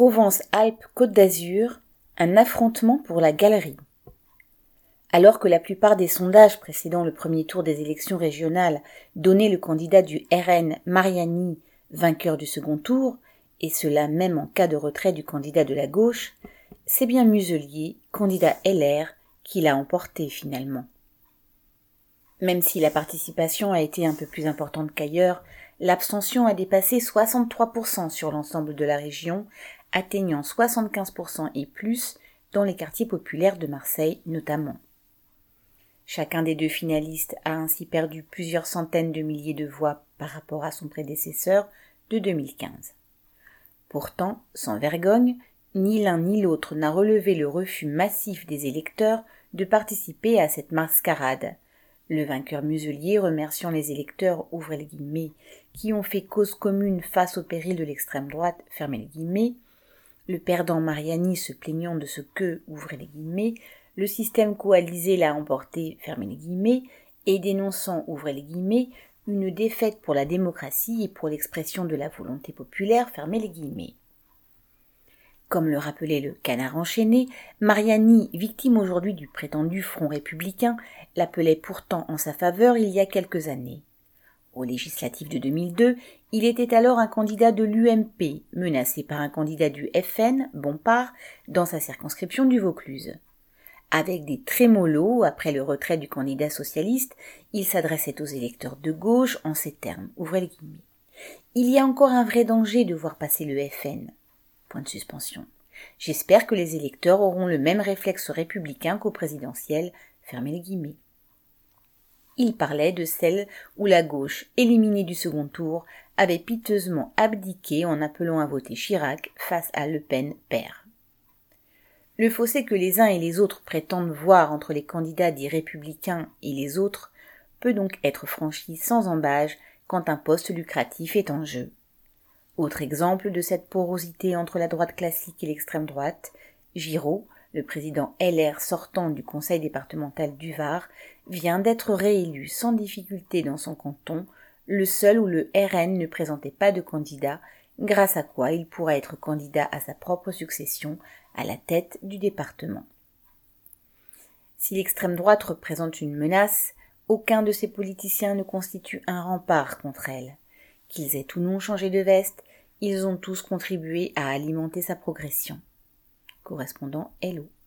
Provence-Alpes-Côte d'Azur, un affrontement pour la galerie. Alors que la plupart des sondages précédant le premier tour des élections régionales donnaient le candidat du RN Mariani vainqueur du second tour, et cela même en cas de retrait du candidat de la gauche, c'est bien Muselier, candidat LR, qui l'a emporté finalement. Même si la participation a été un peu plus importante qu'ailleurs, l'abstention a dépassé 63% sur l'ensemble de la région, atteignant 75% et plus dans les quartiers populaires de Marseille notamment. Chacun des deux finalistes a ainsi perdu plusieurs centaines de milliers de voix par rapport à son prédécesseur de 2015. Pourtant, sans vergogne, ni l'un ni l'autre n'a relevé le refus massif des électeurs de participer à cette mascarade, le vainqueur muselier remerciant les électeurs ouvrez les guillemets, qui ont fait cause commune face au péril de l'extrême droite fermez les guillemets, le perdant Mariani se plaignant de ce que ouvrez les guillemets, le système coalisé l'a emporté fermez les guillemets, et dénonçant ouvrez les guillemets une défaite pour la démocratie et pour l'expression de la volonté populaire fermez les guillemets. Comme le rappelait le canard enchaîné, Mariani, victime aujourd'hui du prétendu Front républicain, l'appelait pourtant en sa faveur il y a quelques années. Aux législatives de 2002, il était alors un candidat de l'UMP, menacé par un candidat du FN, Bompard, dans sa circonscription du Vaucluse. Avec des trémolos, après le retrait du candidat socialiste, il s'adressait aux électeurs de gauche en ces termes. Ouvrez les guillemets. Il y a encore un vrai danger de voir passer le FN. Point de suspension. J'espère que les électeurs auront le même réflexe républicain qu'au présidentiel. Fermez les guillemets. Il parlait de celle où la gauche, éliminée du second tour, avait piteusement abdiqué en appelant à voter Chirac face à Le Pen père. Le fossé que les uns et les autres prétendent voir entre les candidats dits républicains et les autres peut donc être franchi sans embâge quand un poste lucratif est en jeu. Autre exemple de cette porosité entre la droite classique et l'extrême droite, Giraud, le président LR sortant du conseil départemental du Var, vient d'être réélu sans difficulté dans son canton, le seul où le RN ne présentait pas de candidat, grâce à quoi il pourra être candidat à sa propre succession à la tête du département. Si l'extrême droite représente une menace, aucun de ces politiciens ne constitue un rempart contre elle. Qu'ils aient ou non changé de veste, ils ont tous contribué à alimenter sa progression. Correspondant Hello.